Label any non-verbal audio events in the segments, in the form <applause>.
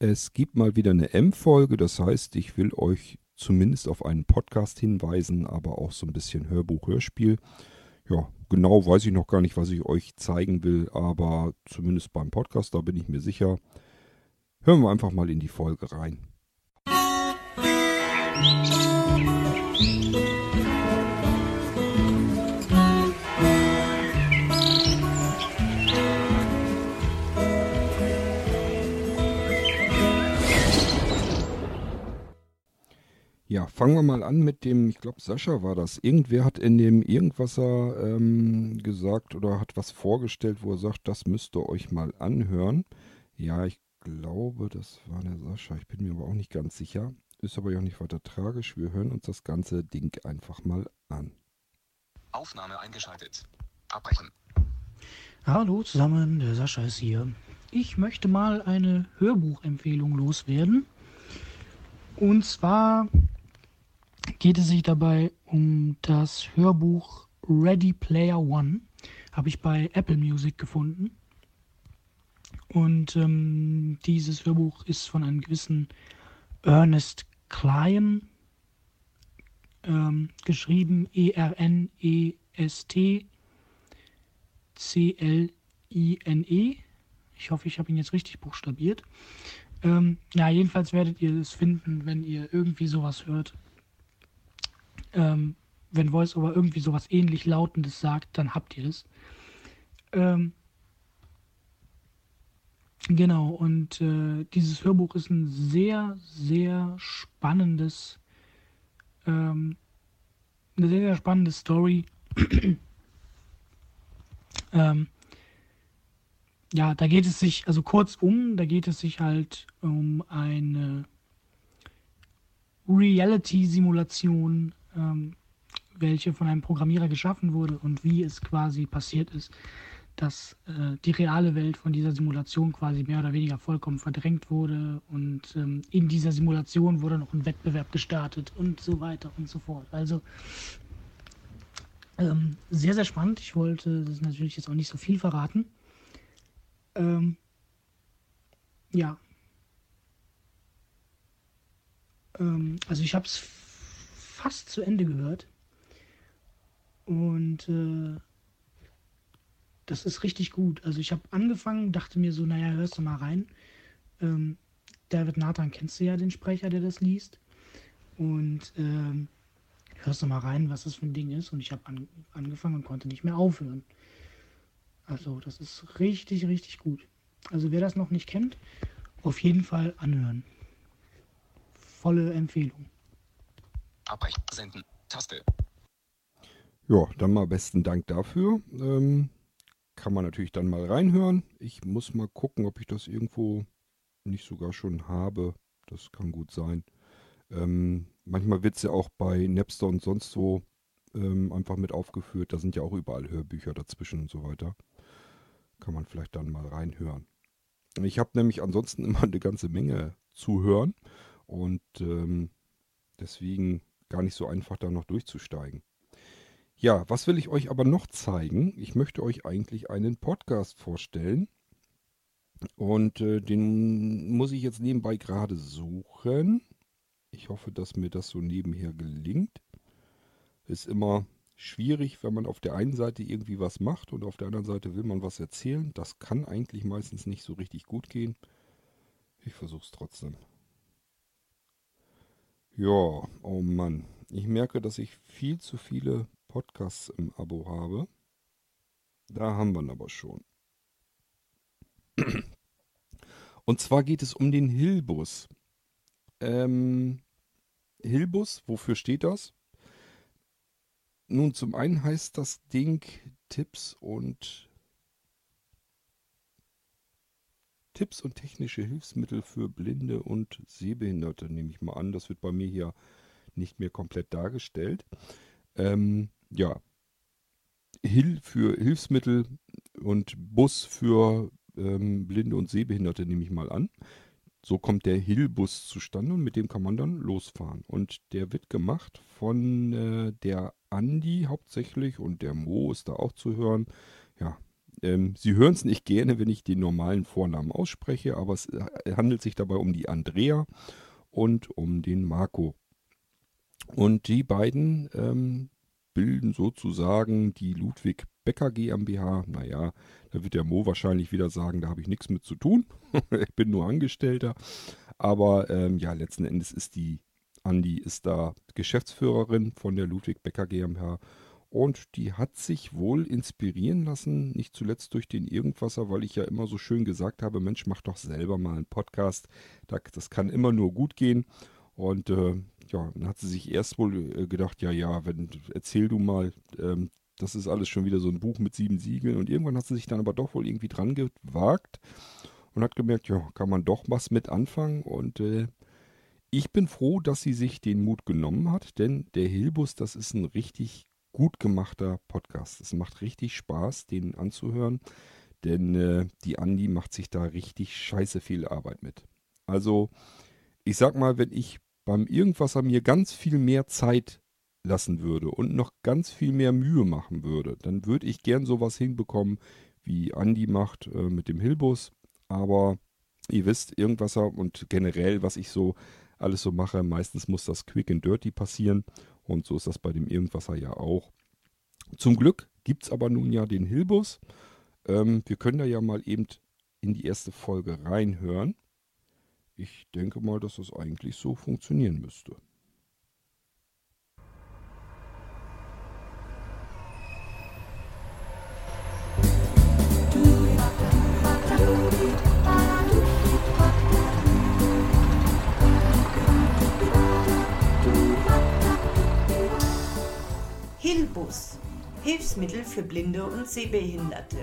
Es gibt mal wieder eine M-Folge, das heißt, ich will euch zumindest auf einen Podcast hinweisen, aber auch so ein bisschen Hörbuch-Hörspiel. Ja, genau weiß ich noch gar nicht, was ich euch zeigen will, aber zumindest beim Podcast, da bin ich mir sicher. Hören wir einfach mal in die Folge rein. Musik Ja, fangen wir mal an mit dem, ich glaube Sascha war das. Irgendwer hat in dem Irgendwasser ähm, gesagt oder hat was vorgestellt, wo er sagt, das müsst ihr euch mal anhören. Ja, ich glaube, das war der Sascha. Ich bin mir aber auch nicht ganz sicher. Ist aber ja auch nicht weiter tragisch. Wir hören uns das ganze Ding einfach mal an. Aufnahme eingeschaltet. Abbrechen. Hallo zusammen, der Sascha ist hier. Ich möchte mal eine Hörbuchempfehlung loswerden. Und zwar geht es sich dabei um das Hörbuch Ready Player One. Habe ich bei Apple Music gefunden. Und ähm, dieses Hörbuch ist von einem gewissen Ernest Klein ähm, geschrieben. E-R-N-E-S-T C-L-I-N-E. Ich hoffe, ich habe ihn jetzt richtig buchstabiert. Ähm, ja, jedenfalls werdet ihr es finden, wenn ihr irgendwie sowas hört ähm, wenn VoiceOver irgendwie sowas ähnlich Lautendes sagt, dann habt ihr es. Ähm, genau, und äh, dieses Hörbuch ist ein sehr, sehr spannendes, ähm, eine sehr, sehr spannende Story. <clears throat> ähm, ja, da geht es sich, also kurzum, da geht es sich halt um eine Reality-Simulation ähm, welche von einem Programmierer geschaffen wurde und wie es quasi passiert ist, dass äh, die reale Welt von dieser Simulation quasi mehr oder weniger vollkommen verdrängt wurde und ähm, in dieser Simulation wurde noch ein Wettbewerb gestartet und so weiter und so fort. Also ähm, sehr, sehr spannend. Ich wollte das natürlich jetzt auch nicht so viel verraten. Ähm, ja. Ähm, also ich habe es fast zu Ende gehört. Und äh, das ist richtig gut. Also ich habe angefangen, dachte mir so, naja, hörst du mal rein. Ähm, David Nathan kennst du ja den Sprecher, der das liest. Und ähm, hörst du mal rein, was das für ein Ding ist. Und ich habe an, angefangen und konnte nicht mehr aufhören. Also das ist richtig, richtig gut. Also wer das noch nicht kennt, auf jeden Fall anhören. Volle Empfehlung. Abbrechen. Senden. Taste. Ja, dann mal besten Dank dafür. Ähm, kann man natürlich dann mal reinhören. Ich muss mal gucken, ob ich das irgendwo nicht sogar schon habe. Das kann gut sein. Ähm, manchmal wird es ja auch bei Napster und sonst so ähm, einfach mit aufgeführt. Da sind ja auch überall Hörbücher dazwischen und so weiter. Kann man vielleicht dann mal reinhören. Ich habe nämlich ansonsten <laughs> immer eine ganze Menge zu hören und ähm, deswegen gar nicht so einfach da noch durchzusteigen. Ja, was will ich euch aber noch zeigen? Ich möchte euch eigentlich einen Podcast vorstellen. Und äh, den muss ich jetzt nebenbei gerade suchen. Ich hoffe, dass mir das so nebenher gelingt. Ist immer schwierig, wenn man auf der einen Seite irgendwie was macht und auf der anderen Seite will man was erzählen. Das kann eigentlich meistens nicht so richtig gut gehen. Ich versuche es trotzdem. Ja, oh Mann. Ich merke, dass ich viel zu viele Podcasts im Abo habe. Da haben wir ihn aber schon. Und zwar geht es um den Hilbus. Ähm, Hilbus, wofür steht das? Nun, zum einen heißt das Ding Tipps und Tipps und technische Hilfsmittel für Blinde und Sehbehinderte, nehme ich mal an. Das wird bei mir hier nicht mehr komplett dargestellt. Ähm, ja, Hill für Hilfsmittel und Bus für ähm, Blinde und Sehbehinderte nehme ich mal an. So kommt der Hill-Bus zustande und mit dem kann man dann losfahren. Und der wird gemacht von äh, der Andi hauptsächlich und der Mo ist da auch zu hören. Ja, Ähm, Sie hören es nicht gerne, wenn ich den normalen Vornamen ausspreche, aber es äh, handelt sich dabei um die Andrea und um den Marco. Und die beiden ähm, bilden sozusagen die Ludwig Becker GmbH. Naja, da wird der Mo wahrscheinlich wieder sagen, da habe ich nichts mit zu tun. <laughs> ich bin nur Angestellter. Aber ähm, ja, letzten Endes ist die Andi ist da Geschäftsführerin von der Ludwig Becker GmbH und die hat sich wohl inspirieren lassen, nicht zuletzt durch den Irgendwasser, weil ich ja immer so schön gesagt habe, Mensch, mach doch selber mal einen Podcast. Das kann immer nur gut gehen. Und äh, ja, dann hat sie sich erst wohl äh, gedacht, ja, ja, wenn, erzähl du mal, ähm, das ist alles schon wieder so ein Buch mit sieben Siegeln. Und irgendwann hat sie sich dann aber doch wohl irgendwie dran gewagt und hat gemerkt, ja, kann man doch was mit anfangen. Und äh, ich bin froh, dass sie sich den Mut genommen hat, denn der Hilbus, das ist ein richtig gut gemachter Podcast. Es macht richtig Spaß, den anzuhören, denn äh, die Andi macht sich da richtig scheiße viel Arbeit mit. Also, ich sag mal, wenn ich beim Irgendwasser mir ganz viel mehr Zeit lassen würde und noch ganz viel mehr Mühe machen würde, dann würde ich gern sowas hinbekommen, wie Andi macht äh, mit dem Hilbus. Aber ihr wisst, Irgendwasser und generell, was ich so alles so mache, meistens muss das quick and dirty passieren. Und so ist das bei dem Irgendwasser ja auch. Zum Glück gibt es aber nun ja den Hilbus. Ähm, wir können da ja mal eben in die erste Folge reinhören. Ich denke mal, dass das eigentlich so funktionieren müsste. Hilbus, Hilfsmittel für Blinde und Sehbehinderte.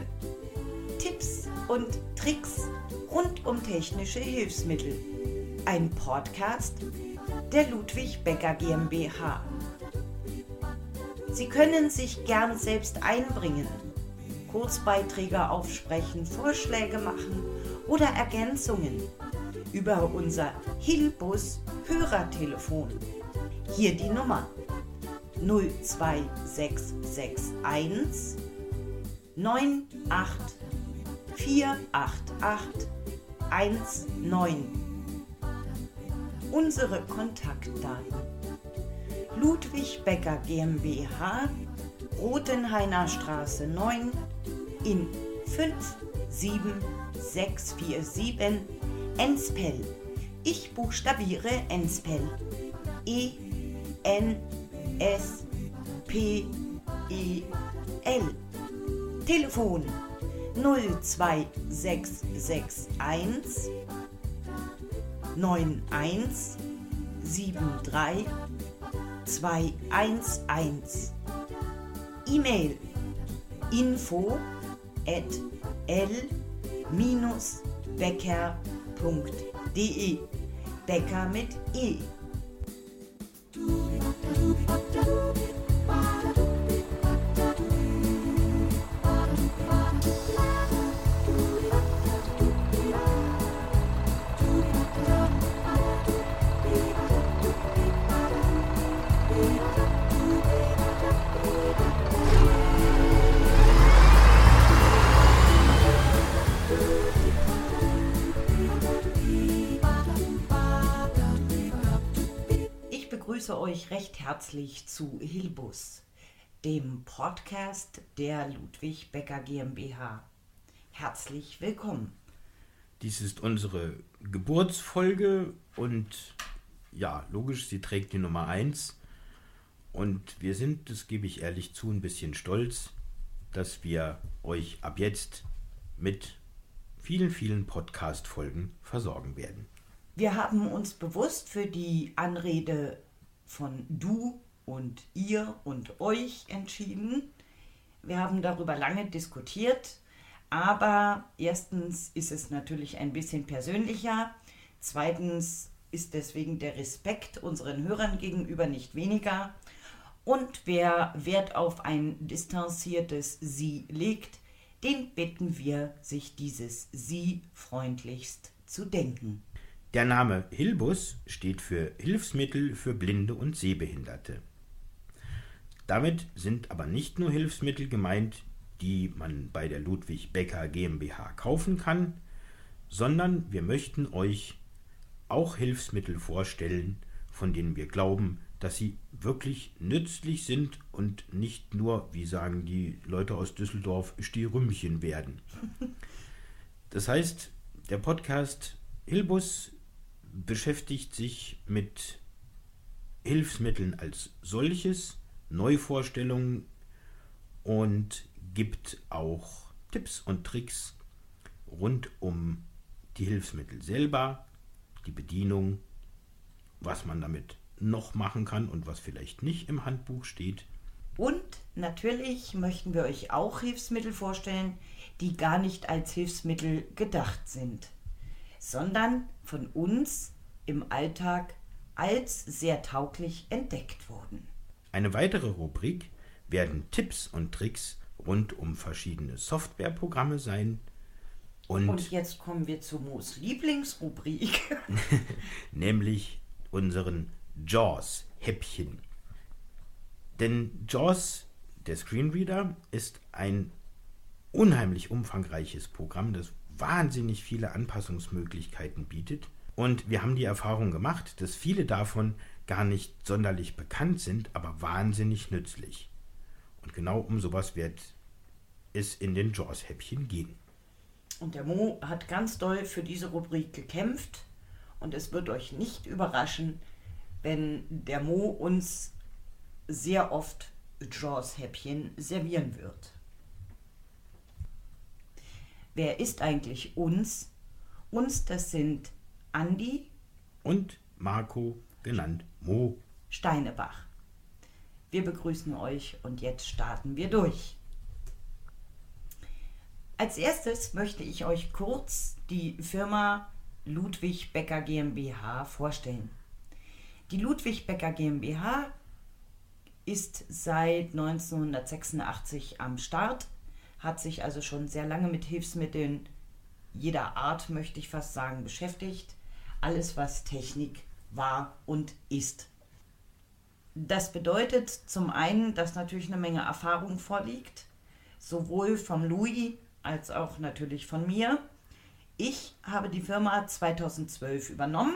Tipps und Tricks rund um technische Hilfsmittel. Ein Podcast der Ludwig Becker GmbH. Sie können sich gern selbst einbringen, Kurzbeiträge aufsprechen, Vorschläge machen oder Ergänzungen über unser Hilbus Hörertelefon. Hier die Nummer 02661 98 488 19. Unsere Kontaktdaten. Ludwig Becker GmbH, Rotenhainer Straße 9 in 57647 Enspel. Ich buchstabiere Enspel. E N S P E L. Telefon 02661 9173 211. E-Mail info at l-becker.de Becker mit E. herzlich zu Hilbus, dem Podcast der Ludwig Becker GmbH. Herzlich willkommen. Dies ist unsere Geburtsfolge und ja, logisch, sie trägt die Nummer 1. Und wir sind, das gebe ich ehrlich zu, ein bisschen stolz, dass wir euch ab jetzt mit vielen, vielen Podcast-Folgen versorgen werden. Wir haben uns bewusst für die Anrede von du und ihr und euch entschieden. Wir haben darüber lange diskutiert, aber erstens ist es natürlich ein bisschen persönlicher, zweitens ist deswegen der Respekt unseren Hörern gegenüber nicht weniger und wer Wert auf ein distanziertes Sie legt, den bitten wir, sich dieses Sie freundlichst zu denken. Der Name Hilbus steht für Hilfsmittel für Blinde und Sehbehinderte. Damit sind aber nicht nur Hilfsmittel gemeint, die man bei der Ludwig Becker GmbH kaufen kann, sondern wir möchten euch auch Hilfsmittel vorstellen, von denen wir glauben, dass sie wirklich nützlich sind und nicht nur, wie sagen die Leute aus Düsseldorf, Stierümmchen werden. <laughs> Das heißt, der Podcast Hilbus beschäftigt sich mit Hilfsmitteln als solches, Neuvorstellungen und gibt auch Tipps und Tricks rund um die Hilfsmittel selber, die Bedienung, was man damit noch machen kann und was vielleicht nicht im Handbuch steht. Und natürlich möchten wir euch auch Hilfsmittel vorstellen, die gar nicht als Hilfsmittel gedacht sind, sondern von uns im Alltag als sehr tauglich entdeckt wurden. Eine weitere Rubrik werden Tipps und Tricks rund um verschiedene Softwareprogramme sein. Und, Und jetzt kommen wir zu Moos Lieblingsrubrik. <laughs> nämlich unseren JAWS-Häppchen. Denn JAWS, der Screenreader, ist ein unheimlich umfangreiches Programm, das wahnsinnig viele Anpassungsmöglichkeiten bietet. Und wir haben die Erfahrung gemacht, dass viele davon gar nicht sonderlich bekannt sind, aber wahnsinnig nützlich. Und genau um sowas wird es in den JAWS-Häppchen gehen. Und der Mo hat ganz doll für diese Rubrik gekämpft. Und es wird euch nicht überraschen, wenn der Mo uns sehr oft Jaws-Häppchen servieren wird. Wer ist eigentlich uns? Uns, das sind Andi Und Marco, genannt Mo. Steinebach. Wir begrüßen euch und jetzt starten wir durch. Als erstes möchte ich euch kurz die Firma Ludwig Becker GmbH vorstellen. Die Ludwig Becker GmbH ist seit 1986 am Start, hat sich also schon sehr lange mit Hilfsmitteln jeder Art, möchte ich fast sagen, beschäftigt. Alles, was Technik war und ist. Das bedeutet zum einen, dass natürlich eine Menge Erfahrung vorliegt, sowohl vom Louis als auch natürlich von mir. Ich habe die Firma 2012 übernommen,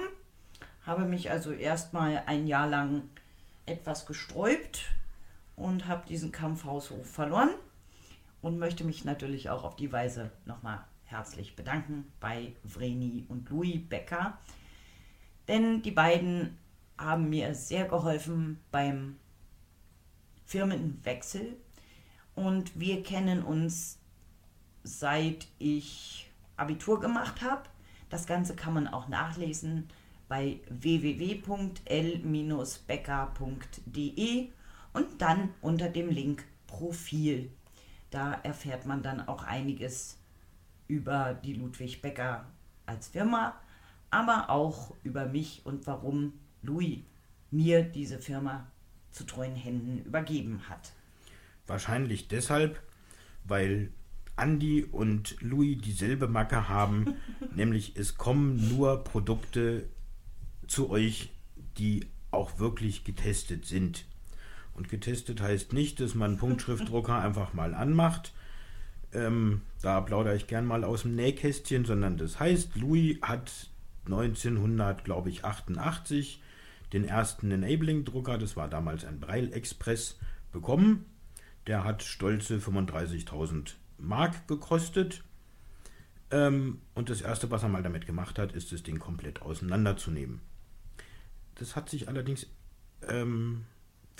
habe mich also erstmal ein Jahr lang etwas gesträubt und habe diesen Kampf haushoch verloren und möchte mich natürlich auch auf die Weise nochmal herzlich bedanken bei Vreni und Louis Becker, denn die beiden haben mir sehr geholfen beim Firmenwechsel und wir kennen uns seit ich Abitur gemacht habe. Das Ganze kann man auch nachlesen bei www.l-becker.de und dann unter dem Link Profil. Da erfährt man dann auch einiges über die Ludwig Becker als Firma, aber auch über mich und warum Louis mir diese Firma zu treuen Händen übergeben hat. Wahrscheinlich deshalb, weil Andy und Louis dieselbe Macke haben, <laughs> nämlich es kommen nur Produkte zu euch, die auch wirklich getestet sind. Und getestet heißt nicht, dass man einen Punktschriftdrucker <laughs> einfach mal anmacht. Ähm, da plaudere ich gern mal aus dem Nähkästchen, sondern das heißt, Louis hat 1988 den ersten Enabling-Drucker, das war damals ein Braille Express, bekommen. Der hat stolze 35.000 Mark gekostet. Ähm, und das erste, was er mal damit gemacht hat, ist das Ding komplett auseinanderzunehmen. Das hat sich allerdings ähm,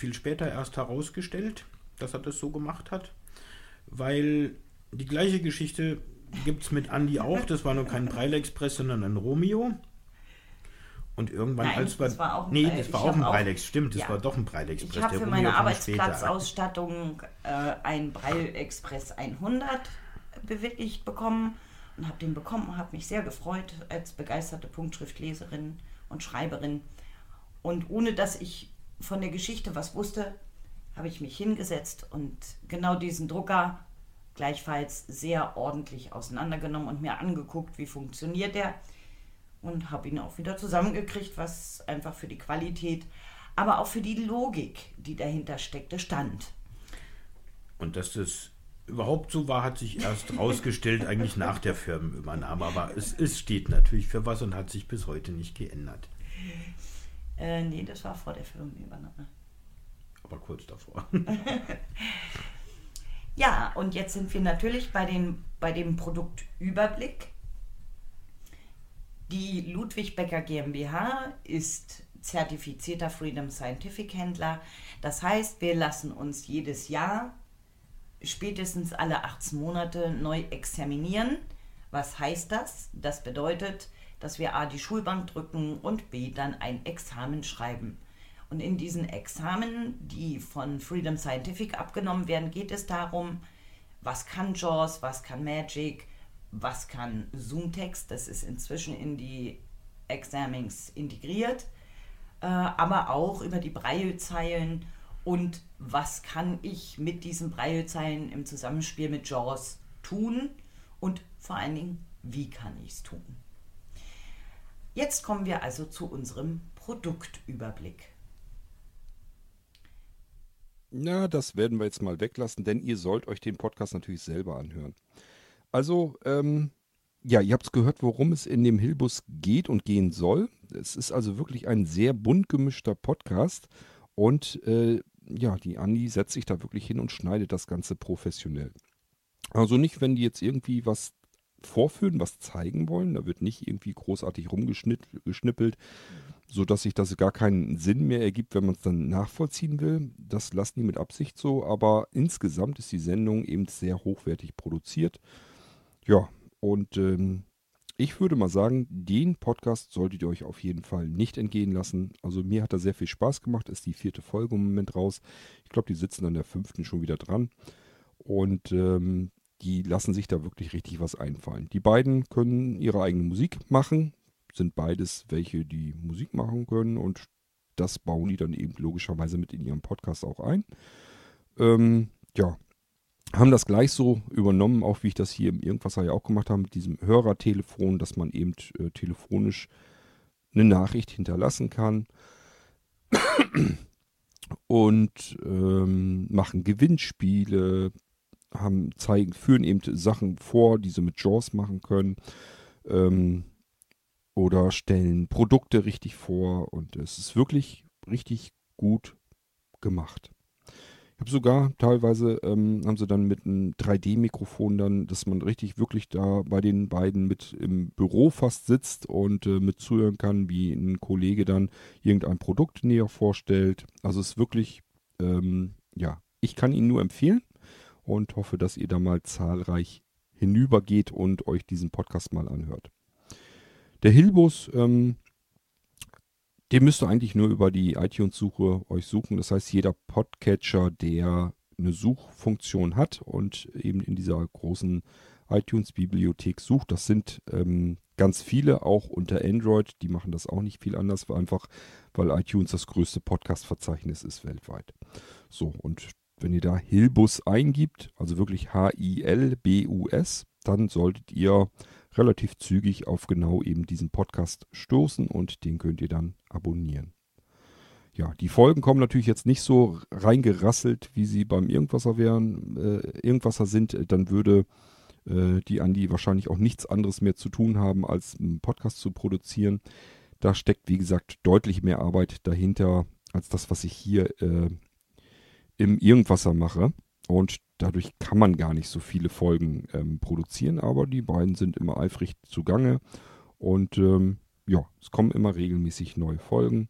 viel später erst herausgestellt, dass er das so gemacht hat, weil die gleiche Geschichte gibt es mit Andy auch. Das war nur kein Braille Express, sondern ein Romeo. Und irgendwann, Nein, als wir. das war auch ein nee, das war auch ein Express. Stimmt, das Ja. war doch ein Braille Express. Ich habe für meine. Arbeitsplatzausstattung äh, ein Braille Express 100 bewilligt bekommen und habe den bekommen, habe mich sehr gefreut als begeisterte Punktschriftleserin und Schreiberin. Und ohne dass ich von der Geschichte was wusste, habe ich mich hingesetzt und genau diesen Drucker gleichfalls sehr ordentlich auseinandergenommen und mir angeguckt, wie funktioniert der und habe ihn auch wieder zusammengekriegt, was einfach für die Qualität, aber auch für die Logik, die dahinter steckte, stand. Und dass das überhaupt so war, hat sich erst <laughs> rausgestellt, eigentlich nach der Firmenübernahme. Aber es, es steht natürlich für was und hat sich bis heute nicht geändert. Äh, nee, das war vor der Firmenübernahme. Aber kurz davor. <laughs> Ja, und jetzt sind wir natürlich bei, den, bei dem Produktüberblick. Die Ludwig Becker GmbH ist zertifizierter Freedom Scientific Händler. Das heißt, wir lassen uns jedes Jahr spätestens alle 18 Monate neu examinieren. Was heißt das? Das bedeutet, dass wir A die Schulbank drücken und B dann ein Examen schreiben. Und in diesen Examen, die von Freedom Scientific abgenommen werden, geht es darum, was kann JAWS, was kann Magic, was kann Zoomtext, das ist inzwischen in die Examings integriert, äh, aber auch über die Braillezeilen und was kann ich mit diesen Braillezeilen im Zusammenspiel mit JAWS tun und vor allen Dingen, wie kann ich es tun. Jetzt kommen wir also zu unserem Produktüberblick. Na, das werden wir jetzt mal weglassen, denn ihr sollt euch den Podcast natürlich selber anhören. Also, ähm, ja, ihr habt es gehört, worum es in dem Hilbus geht und gehen soll. Es ist also wirklich ein sehr bunt gemischter Podcast und äh, ja, die Andi setzt sich da wirklich hin und schneidet das Ganze professionell. Also nicht, wenn die jetzt irgendwie was vorführen, was zeigen wollen, da wird nicht irgendwie großartig rumgeschnippelt, so dass sich das gar keinen Sinn mehr ergibt, wenn man es dann nachvollziehen will. Das lassen die mit Absicht so, aber insgesamt ist die Sendung eben sehr hochwertig produziert. Ja, und ähm, ich würde mal sagen, den Podcast solltet ihr euch auf jeden Fall nicht entgehen lassen. Also mir hat er sehr viel Spaß gemacht, ist die vierte Folge im Moment raus. Ich glaube, die sitzen an der fünften schon wieder dran. Und ähm, die lassen sich da wirklich richtig was einfallen. Die beiden können ihre eigene Musik machen, sind beides welche, die Musik machen können und das bauen die dann eben logischerweise mit in ihrem Podcast auch ein. Ähm, ja, haben das gleich so übernommen, auch wie ich das hier im Irgendwasser ja auch gemacht habe, mit diesem Hörertelefon, dass man eben äh, telefonisch eine Nachricht hinterlassen kann. Und ähm, machen Gewinnspiele, haben, zeigen, führen eben Sachen vor, die sie mit Jaws machen können. Ähm, oder stellen Produkte richtig vor und es ist wirklich richtig gut gemacht. Ich habe sogar teilweise ähm, haben sie dann mit einem 3D-Mikrofon dann, dass man richtig wirklich da bei den beiden mit im Büro fast sitzt und äh, mit zuhören kann, wie ein Kollege dann irgendein Produkt näher vorstellt. Also es ist wirklich, ähm, ja, ich kann ihn nur empfehlen und hoffe, dass ihr da mal zahlreich hinübergeht und euch diesen Podcast mal anhört. Der Hilbus, ähm, den müsst ihr eigentlich nur über die iTunes-Suche euch suchen. Das heißt, jeder Podcatcher, der eine Suchfunktion hat und eben in dieser großen iTunes-Bibliothek sucht, das sind ähm, ganz viele, auch unter Android, die machen das auch nicht viel anders, einfach weil iTunes das größte Podcast-Verzeichnis ist weltweit. So, und wenn ihr da Hilbus eingibt, also wirklich H-I-L-B-U-S, dann solltet ihr relativ zügig auf genau eben diesen Podcast stoßen und den könnt ihr dann abonnieren. Ja, die Folgen kommen natürlich jetzt nicht so reingerasselt, wie sie beim Irgendwasser wären, äh, Irgendwasser sind, dann würde äh, die Andi wahrscheinlich auch nichts anderes mehr zu tun haben, als einen Podcast zu produzieren. Da steckt, wie gesagt, deutlich mehr Arbeit dahinter, als das, was ich hier äh, im Irgendwasser mache. Und dadurch kann man gar nicht so viele Folgen ähm, produzieren, aber die beiden sind immer eifrig zugange. Und ähm, ja, es kommen immer regelmäßig neue Folgen.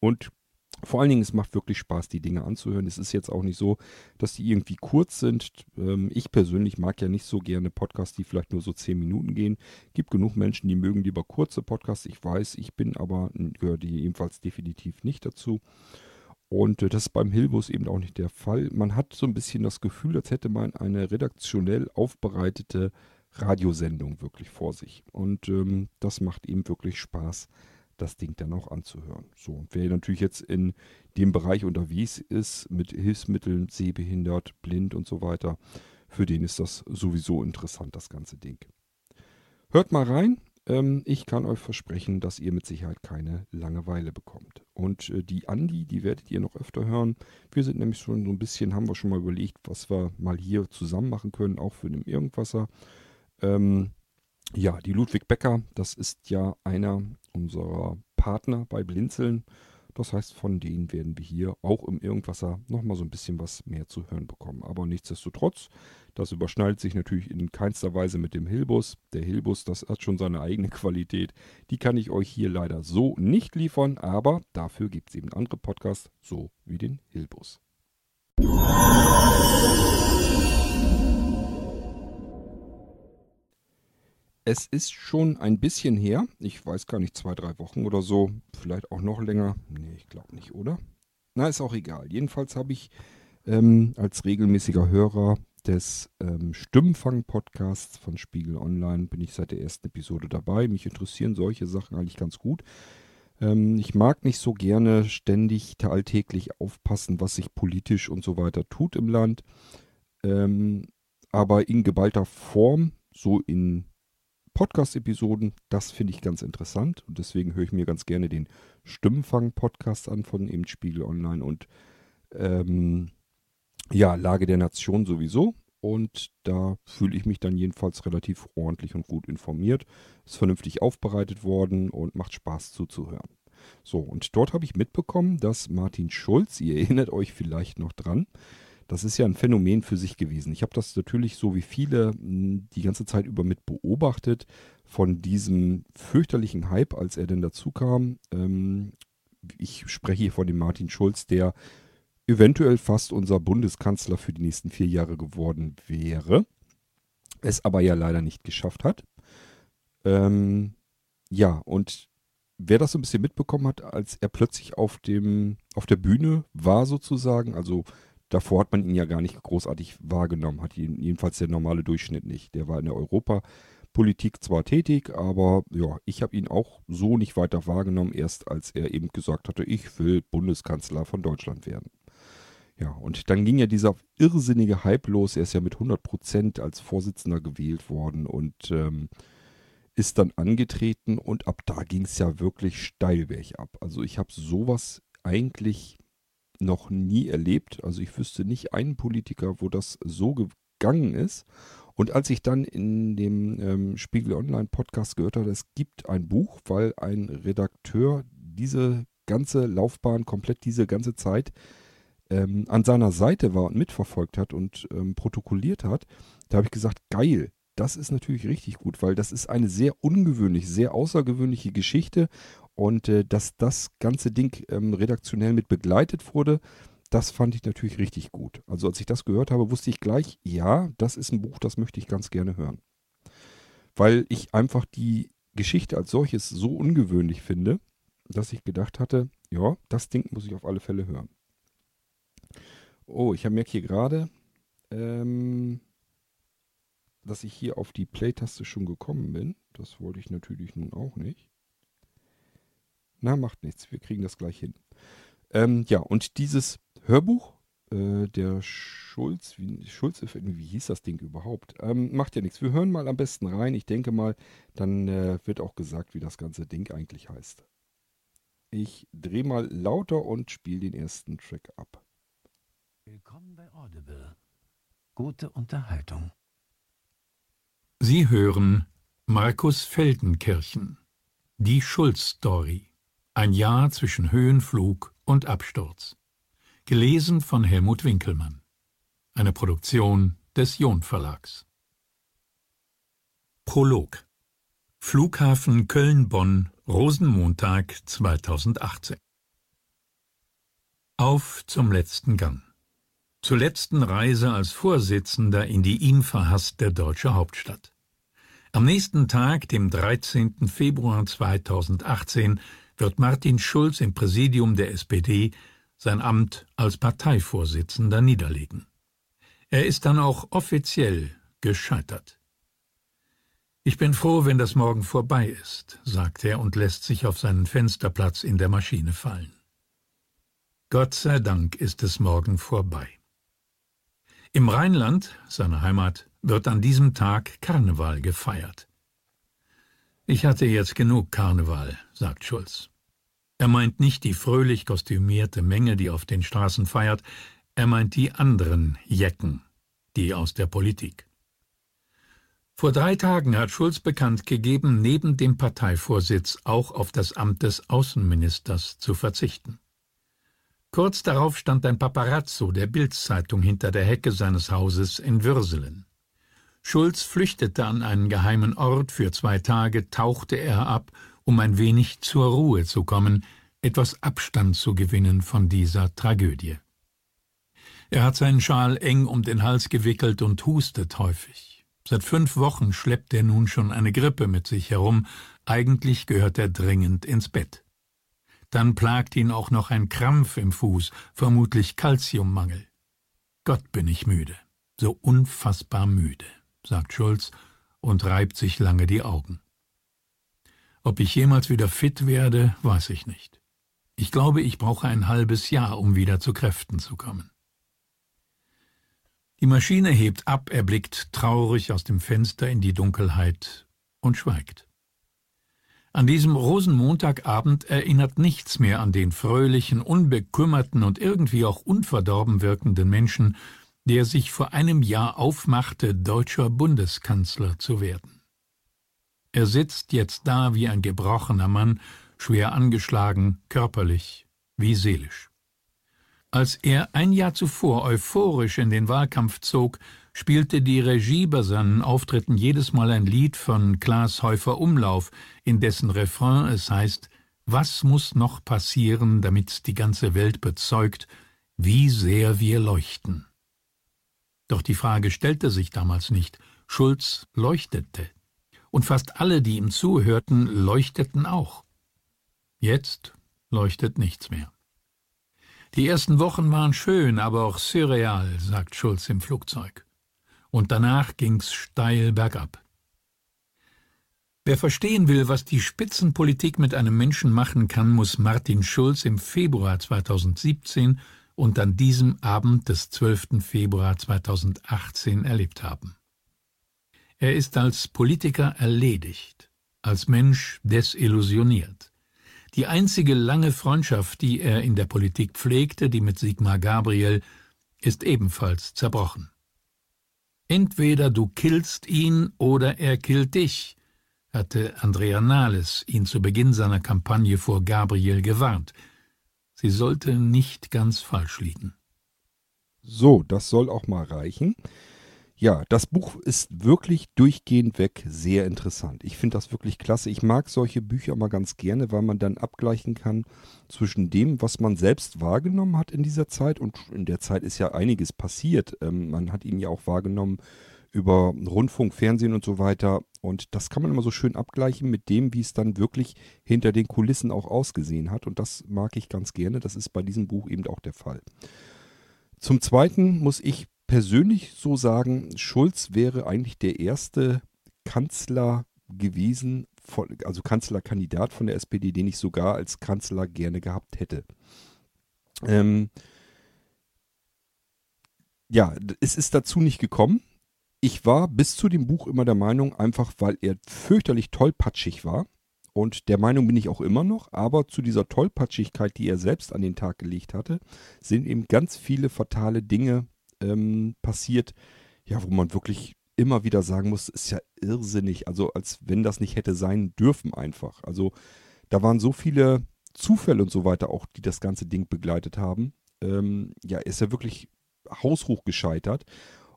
Und vor allen Dingen, es macht wirklich Spaß, die Dinge anzuhören. Es ist jetzt auch nicht so, dass die irgendwie kurz sind. Ähm, ich persönlich mag ja nicht so gerne Podcasts, die vielleicht nur so zehn Minuten gehen. Gibt genug Menschen, die mögen lieber kurze Podcasts. Ich weiß, ich bin aber, gehöre die ebenfalls definitiv nicht dazu. Und äh, das ist beim Hilbus eben auch nicht der Fall. Man hat so ein bisschen das Gefühl, als hätte man eine redaktionell aufbereitete Radiosendung wirklich vor sich. Und ähm, das macht eben wirklich Spaß, das Ding dann auch anzuhören. So, und wer natürlich jetzt in dem Bereich unterwegs ist, mit Hilfsmitteln, sehbehindert, blind und so weiter, für den ist das sowieso interessant, das ganze Ding. Hört mal rein. Ähm, ich kann euch versprechen, dass ihr mit Sicherheit keine Langeweile bekommt. Und äh, die Andi, die werdet ihr noch öfter hören. Wir sind nämlich schon so ein bisschen, haben wir schon mal überlegt, was wir mal hier zusammen machen können, auch für den Irgendwasser. Ähm, ja, die Ludwig Becker, das ist ja einer unserer Partner bei Blinzeln. Das heißt, von denen werden wir hier auch im Irgendwasser nochmal so ein bisschen was mehr zu hören bekommen. Aber nichtsdestotrotz, das überschneidet sich natürlich in keinster Weise mit dem Hilbus. Der Hilbus, das hat schon seine eigene <laughs> Qualität. Die kann ich euch hier leider so nicht liefern, aber dafür gibt es eben andere Podcasts, so wie den Hilbus. Es ist schon ein bisschen her. Ich weiß gar nicht, zwei, drei Wochen oder so. Vielleicht auch noch länger. Nee, ich glaube nicht, oder? Na, ist auch egal. Jedenfalls habe ich ähm, als regelmäßiger Hörer des ähm, Stimmenfang-Podcasts von Spiegel Online bin ich seit der ersten Episode dabei. Mich interessieren solche Sachen eigentlich ganz gut. Ähm, ich mag nicht so gerne ständig alltäglich aufpassen, was sich politisch und so weiter tut im Land. Ähm, aber in geballter Form, so in Podcast-Episoden. Das finde ich ganz interessant und deswegen höre ich mir ganz gerne den Stimmenfang-Podcast an von eben Spiegel Online und ähm, ja, Lage der Nation sowieso. Und da fühle ich mich dann jedenfalls relativ ordentlich und gut informiert. Ist vernünftig aufbereitet worden und macht Spaß zuzuhören. So, und dort habe ich mitbekommen, dass Martin Schulz, ihr erinnert euch vielleicht noch dran, das ist ja ein Phänomen für sich gewesen. Ich habe das natürlich so wie viele hm, die ganze Zeit über mit beobachtet von diesem fürchterlichen Hype, als er denn dazu kam. Ähm, ich spreche hier von dem Martin Schulz, der eventuell fast unser Bundeskanzler für die nächsten vier Jahre geworden wäre, es aber ja leider nicht geschafft hat. Ähm, ja, und wer das so ein bisschen mitbekommen hat, als er plötzlich auf dem, auf der Bühne war sozusagen, also Davor hat man ihn ja gar nicht großartig wahrgenommen, hat ihn jedenfalls der normale Durchschnitt nicht. Der war in der Europapolitik zwar tätig, aber ja, ich habe ihn auch so nicht weiter wahrgenommen, erst als er eben gesagt hatte, ich will Bundeskanzler von Deutschland werden. Ja, und dann ging ja dieser irrsinnige Hype los. Er ist ja mit 100 Prozent als Vorsitzender gewählt worden und ähm, ist dann angetreten und ab da ging es ja wirklich steil bergab. Also ich habe sowas eigentlich noch nie erlebt. Also ich wüsste nicht einen Politiker, wo das so gegangen ist. Und als ich dann in dem ähm, Spiegel Online Podcast gehört habe, es gibt ein Buch, weil ein Redakteur diese ganze Laufbahn, komplett diese ganze Zeit ähm, an seiner Seite war und mitverfolgt hat und ähm, protokolliert hat, da habe ich gesagt, geil, das ist natürlich richtig gut, weil das ist eine sehr ungewöhnliche, sehr außergewöhnliche Geschichte und äh, dass das ganze Ding ähm, redaktionell mit begleitet wurde, das fand ich natürlich richtig gut. Also als ich das gehört habe, wusste ich gleich, ja, das ist ein Buch, das möchte ich ganz gerne hören. Weil ich einfach die Geschichte als solches so ungewöhnlich finde, dass ich gedacht hatte, ja, das Ding muss ich auf alle Fälle hören. Oh, ich merke hier gerade, ähm, dass ich hier auf die Play-Taste schon gekommen bin. Das wollte ich natürlich nun auch nicht. Na, macht nichts. Wir kriegen das gleich hin. Ähm, ja, und dieses Hörbuch, äh, der Schulz, wie, Schulz, wie hieß das Ding überhaupt? Ähm, macht ja nichts. Wir hören mal am besten rein. Ich denke mal, dann äh, wird auch gesagt, wie das ganze Ding eigentlich heißt. Ich drehe mal lauter und spiele den ersten Track ab. Willkommen bei Audible. Gute Unterhaltung. Sie hören Markus Feldenkirchen. Die Schulz-Story. Ein Jahr zwischen Höhenflug und Absturz. Gelesen von Helmut Winkelmann. Eine Produktion des John Verlags. Prolog. Flughafen Köln-Bonn, Rosenmontag 2018. Auf zum letzten Gang. Zur letzten Reise als Vorsitzender in die ihm verhasste deutsche Hauptstadt. Am nächsten Tag, dem 13. Februar 2018, wird Martin Schulz im Präsidium der SPD sein Amt als Parteivorsitzender niederlegen. Er ist dann auch offiziell gescheitert. Ich bin froh, wenn das morgen vorbei ist, sagt er und lässt sich auf seinen Fensterplatz in der Maschine fallen. Gott sei Dank ist es morgen vorbei. Im Rheinland, seiner Heimat, wird an diesem Tag Karneval gefeiert. Ich hatte jetzt genug Karneval, sagt Schulz. Er meint nicht die fröhlich kostümierte Menge, die auf den Straßen feiert, er meint die anderen Jecken, die aus der Politik. Vor drei Tagen hat Schulz bekannt gegeben, neben dem Parteivorsitz auch auf das Amt des Außenministers zu verzichten. Kurz darauf stand ein Paparazzo der Bildzeitung hinter der Hecke seines Hauses in Würselen. Schulz flüchtete an einen geheimen Ort, für zwei Tage tauchte er ab, um ein wenig zur Ruhe zu kommen, etwas Abstand zu gewinnen von dieser Tragödie. Er hat seinen Schal eng um den Hals gewickelt und hustet häufig. Seit fünf Wochen schleppt er nun schon eine Grippe mit sich herum, eigentlich gehört er dringend ins Bett. Dann plagt ihn auch noch ein Krampf im Fuß, vermutlich Kalziummangel. Gott bin ich müde, so unfassbar müde, sagt Schulz und reibt sich lange die Augen. Ob ich jemals wieder fit werde, weiß ich nicht. Ich glaube, ich brauche ein halbes Jahr, um wieder zu Kräften zu kommen. Die Maschine hebt ab, er blickt traurig aus dem Fenster in die Dunkelheit und schweigt. An diesem Rosenmontagabend erinnert nichts mehr an den fröhlichen, unbekümmerten und irgendwie auch unverdorben wirkenden Menschen, der sich vor einem Jahr aufmachte, deutscher Bundeskanzler zu werden. Er sitzt jetzt da wie ein gebrochener Mann, schwer angeschlagen, körperlich wie seelisch. Als er ein Jahr zuvor euphorisch in den Wahlkampf zog, spielte die Regie bei seinen Auftritten jedes Mal ein Lied von Klaas Häufer Umlauf, in dessen Refrain es heißt Was muss noch passieren, damit die ganze Welt bezeugt, wie sehr wir leuchten. Doch die Frage stellte sich damals nicht. Schulz leuchtete. Und fast alle, die ihm zuhörten, leuchteten auch. Jetzt leuchtet nichts mehr. Die ersten Wochen waren schön, aber auch surreal, sagt Schulz im Flugzeug. Und danach ging's steil bergab. Wer verstehen will, was die Spitzenpolitik mit einem Menschen machen kann, muss Martin Schulz im Februar 2017 und an diesem Abend des 12. Februar 2018 erlebt haben. Er ist als Politiker erledigt, als Mensch desillusioniert. Die einzige lange Freundschaft, die er in der Politik pflegte, die mit Sigmar Gabriel, ist ebenfalls zerbrochen. Entweder du killst ihn oder er killt dich, hatte Andrea Nahles ihn zu Beginn seiner Kampagne vor Gabriel gewarnt. Sie sollte nicht ganz falsch liegen. So, das soll auch mal reichen. Ja, das Buch ist wirklich durchgehend weg sehr interessant. Ich finde das wirklich klasse. Ich mag solche Bücher mal ganz gerne, weil man dann abgleichen kann zwischen dem, was man selbst wahrgenommen hat in dieser Zeit. Und in der Zeit ist ja einiges passiert. Ähm, man hat ihn ja auch wahrgenommen über Rundfunk, Fernsehen und so weiter. Und das kann man immer so schön abgleichen mit dem, wie es dann wirklich hinter den Kulissen auch ausgesehen hat. Und das mag ich ganz gerne. Das ist bei diesem Buch eben auch der Fall. Zum Zweiten muss ich persönlich so sagen, Schulz wäre eigentlich der erste Kanzler gewesen, also Kanzlerkandidat von der SPD, den ich sogar als Kanzler gerne gehabt hätte. Ähm, ja, es ist dazu nicht gekommen. Ich war bis zu dem Buch immer der Meinung, einfach weil er fürchterlich tollpatschig war. Und der Meinung bin ich auch immer noch, aber zu dieser Tollpatschigkeit, die er selbst an den Tag gelegt hatte, sind eben ganz viele fatale Dinge ähm, passiert, ja, wo man wirklich immer wieder sagen muss, ist ja irrsinnig. Also als wenn das nicht hätte sein dürfen einfach. Also da waren so viele Zufälle und so weiter auch, die das ganze Ding begleitet haben. Ähm, ja, ist ja wirklich haushoch gescheitert.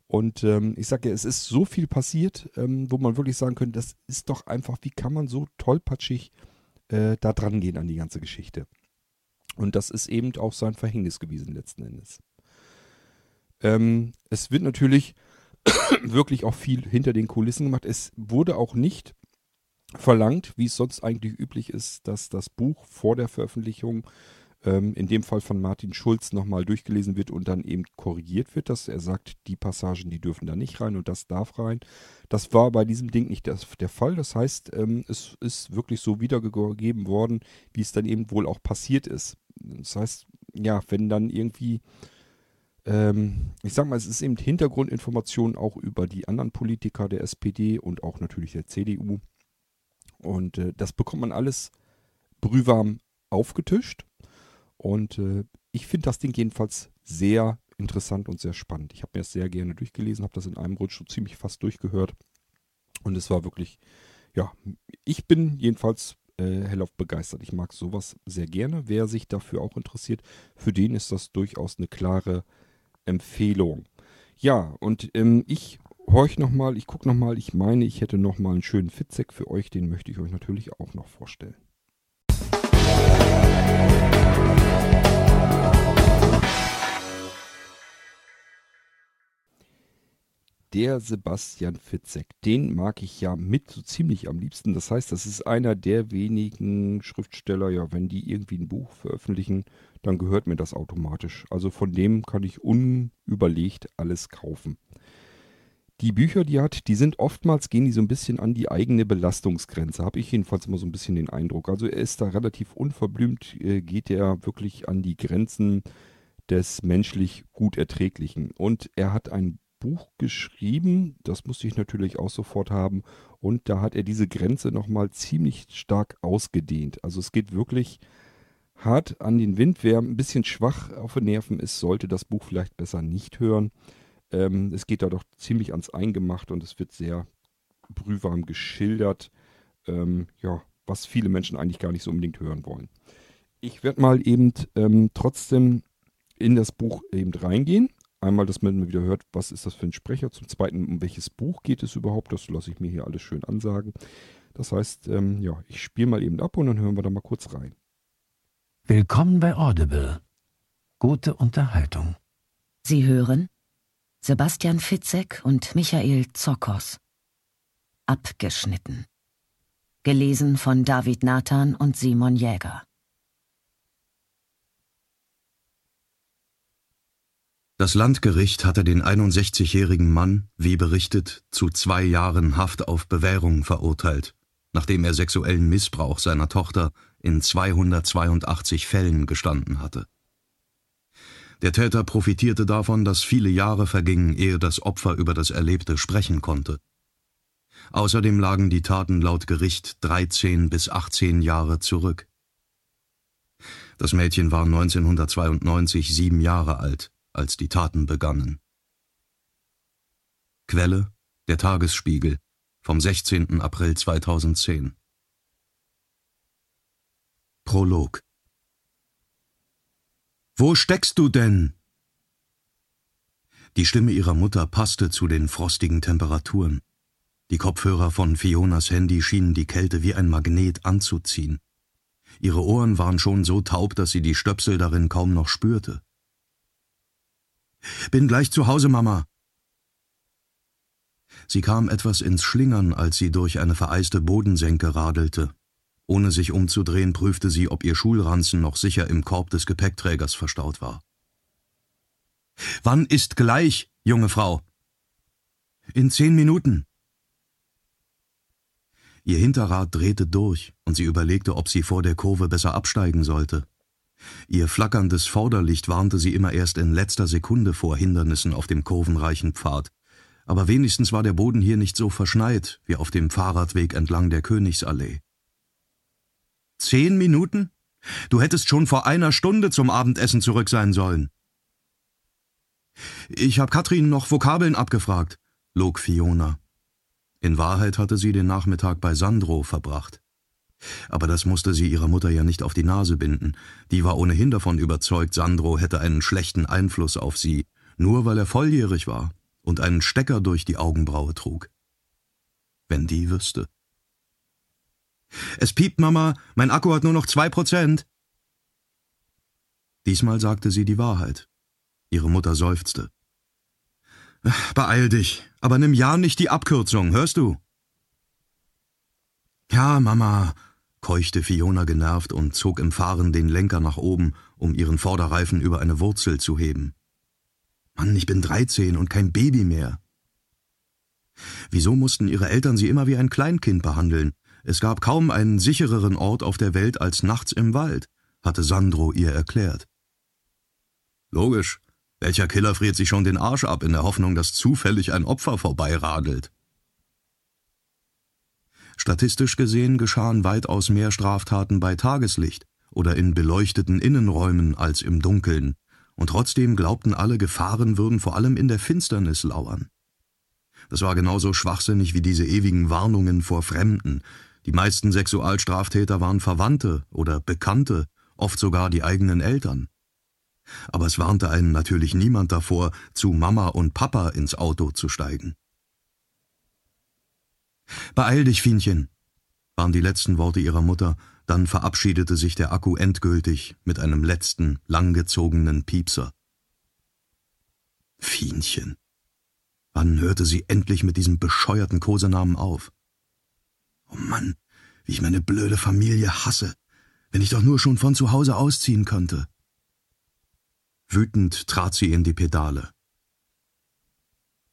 Und ähm, ich sage ja, es ist so viel passiert, ähm, wo man wirklich sagen könnte, das ist doch einfach, wie kann man so tollpatschig äh, da dran gehen an die ganze Geschichte. Und das ist eben auch sein Verhängnis gewesen letzten Endes. Ähm, es wird natürlich <coughs> wirklich auch viel hinter den Kulissen gemacht. Es wurde auch nicht verlangt, wie es sonst eigentlich üblich ist, dass das Buch vor der Veröffentlichung, ähm, in dem Fall von Martin Schulz, nochmal durchgelesen wird und dann eben korrigiert wird, dass er sagt, die Passagen, die dürfen da nicht rein und das darf rein. Das war bei diesem Ding nicht das, der Fall. Das heißt, ähm, es ist wirklich so wiedergegeben worden, wie es dann eben wohl auch passiert ist. Das heißt, ja, wenn dann irgendwie ähm, ich sag mal, es ist eben Hintergrundinformation auch über die anderen Politiker der SPD und auch natürlich der CDU. Und äh, das bekommt man alles brühwarm aufgetischt. Und äh, ich finde das Ding jedenfalls sehr interessant und sehr spannend. Ich habe mir das sehr gerne durchgelesen, habe das in einem Rutsch so ziemlich fast durchgehört. Und es war wirklich, ja, ich bin jedenfalls äh, hellauf begeistert. Ich mag sowas sehr gerne. Wer sich dafür auch interessiert, für den ist das durchaus eine klare Empfehlung. Ja, und ähm, ich horch nochmal, ich gucke nochmal, ich meine, ich hätte nochmal einen schönen Fitzek für euch, den möchte ich euch natürlich auch noch vorstellen. der Sebastian Fitzek, den mag ich ja mit so ziemlich am liebsten. Das heißt, das ist einer der wenigen Schriftsteller, ja, wenn die irgendwie ein Buch veröffentlichen, dann gehört mir das automatisch. Also von dem kann ich unüberlegt alles kaufen. Die Bücher, die er hat, die sind oftmals, gehen die so ein bisschen an die eigene Belastungsgrenze. Habe ich jedenfalls immer so ein bisschen den Eindruck. Also er ist da relativ unverblümt, äh, geht er wirklich an die Grenzen des menschlich gut Erträglichen. Und er hat ein Buch geschrieben, das musste ich natürlich auch sofort haben. Und da hat er diese Grenze nochmal ziemlich stark ausgedehnt. Also es geht wirklich hart an den Wind. Wer ein bisschen schwach auf den Nerven ist, sollte das Buch vielleicht besser nicht hören. Ähm, es geht da doch ziemlich ans Eingemachte und es wird sehr brühwarm geschildert, ähm, ja, was viele Menschen eigentlich gar nicht so unbedingt hören wollen. Ich werde mal eben ähm, trotzdem in das Buch eben reingehen. Einmal, dass man wieder hört, was ist das für ein Sprecher. Zum Zweiten, um welches Buch geht es überhaupt. Das lasse ich mir hier alles schön ansagen. Das heißt, ähm, ja, ich spiele mal eben ab und dann hören wir da mal kurz rein. Willkommen bei Audible. Gute Unterhaltung. Sie hören Sebastian Fitzek und Michael Zokos. Abgeschnitten. Gelesen von David Nathan und Simon Jäger. Das Landgericht hatte den 61-jährigen Mann, wie berichtet, zu zwei Jahren Haft auf Bewährung verurteilt, nachdem er sexuellen Missbrauch seiner Tochter in 282 Fällen gestanden hatte. Der Täter profitierte davon, dass viele Jahre vergingen, ehe das Opfer über das Erlebte sprechen konnte. Außerdem lagen die Taten laut Gericht 13 bis 18 Jahre zurück. Das Mädchen war 1992 sieben Jahre alt, als die Taten begannen. Quelle Der Tagesspiegel vom 16. April 2010 Prolog wo steckst du denn? Die Stimme ihrer Mutter passte zu den frostigen Temperaturen. Die Kopfhörer von Fionas Handy schienen die Kälte wie ein Magnet anzuziehen. Ihre Ohren waren schon so taub, dass sie die Stöpsel darin kaum noch spürte. Bin gleich zu Hause, Mama. Sie kam etwas ins Schlingern, als sie durch eine vereiste Bodensenke radelte. Ohne sich umzudrehen, prüfte sie, ob ihr Schulranzen noch sicher im Korb des Gepäckträgers verstaut war. Wann ist gleich, junge Frau? In zehn Minuten. Ihr Hinterrad drehte durch, und sie überlegte, ob sie vor der Kurve besser absteigen sollte. Ihr flackerndes Vorderlicht warnte sie immer erst in letzter Sekunde vor Hindernissen auf dem kurvenreichen Pfad. Aber wenigstens war der Boden hier nicht so verschneit wie auf dem Fahrradweg entlang der Königsallee. Zehn Minuten? Du hättest schon vor einer Stunde zum Abendessen zurück sein sollen. Ich hab Katrin noch Vokabeln abgefragt, log Fiona. In Wahrheit hatte sie den Nachmittag bei Sandro verbracht. Aber das musste sie ihrer Mutter ja nicht auf die Nase binden. Die war ohnehin davon überzeugt, Sandro hätte einen schlechten Einfluss auf sie, nur weil er volljährig war und einen Stecker durch die Augenbraue trug. Wenn die wüsste. Es piept, Mama, mein Akku hat nur noch zwei Prozent. Diesmal sagte sie die Wahrheit. Ihre Mutter seufzte. Beeil dich, aber nimm ja nicht die Abkürzung, hörst du? Ja, Mama, keuchte Fiona genervt und zog im Fahren den Lenker nach oben, um ihren Vorderreifen über eine Wurzel zu heben. Mann, ich bin dreizehn und kein Baby mehr. Wieso mussten ihre Eltern sie immer wie ein Kleinkind behandeln? Es gab kaum einen sichereren Ort auf der Welt als nachts im Wald, hatte Sandro ihr erklärt. Logisch. Welcher Killer friert sich schon den Arsch ab in der Hoffnung, dass zufällig ein Opfer vorbeiradelt? Statistisch gesehen geschahen weitaus mehr Straftaten bei Tageslicht oder in beleuchteten Innenräumen als im Dunkeln, und trotzdem glaubten alle, Gefahren würden vor allem in der Finsternis lauern. Das war genauso schwachsinnig wie diese ewigen Warnungen vor Fremden. Die meisten Sexualstraftäter waren Verwandte oder Bekannte, oft sogar die eigenen Eltern. Aber es warnte einen natürlich niemand davor, zu Mama und Papa ins Auto zu steigen. Beeil dich, Fienchen, waren die letzten Worte ihrer Mutter, dann verabschiedete sich der Akku endgültig mit einem letzten, langgezogenen Piepser. Fienchen. Wann hörte sie endlich mit diesem bescheuerten Kosenamen auf? Oh Mann, wie ich meine blöde Familie hasse, wenn ich doch nur schon von zu Hause ausziehen könnte. Wütend trat sie in die Pedale.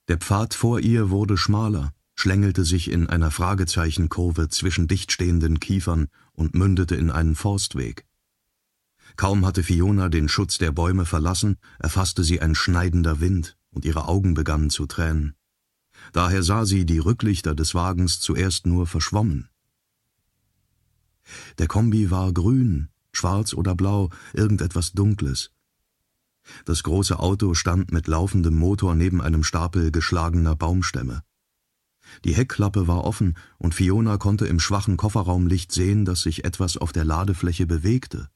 Der Pfad vor ihr wurde schmaler, schlängelte sich in einer Fragezeichenkurve zwischen dichtstehenden Kiefern und mündete in einen Forstweg. Kaum hatte Fiona den Schutz der Bäume verlassen, erfasste sie ein schneidender Wind, und ihre Augen begannen zu tränen. Daher sah sie die Rücklichter des Wagens zuerst nur verschwommen. Der Kombi war grün, schwarz oder blau, irgendetwas Dunkles. Das große Auto stand mit laufendem Motor neben einem Stapel geschlagener Baumstämme. Die Heckklappe war offen, und Fiona konnte im schwachen Kofferraumlicht sehen, dass sich etwas auf der Ladefläche bewegte.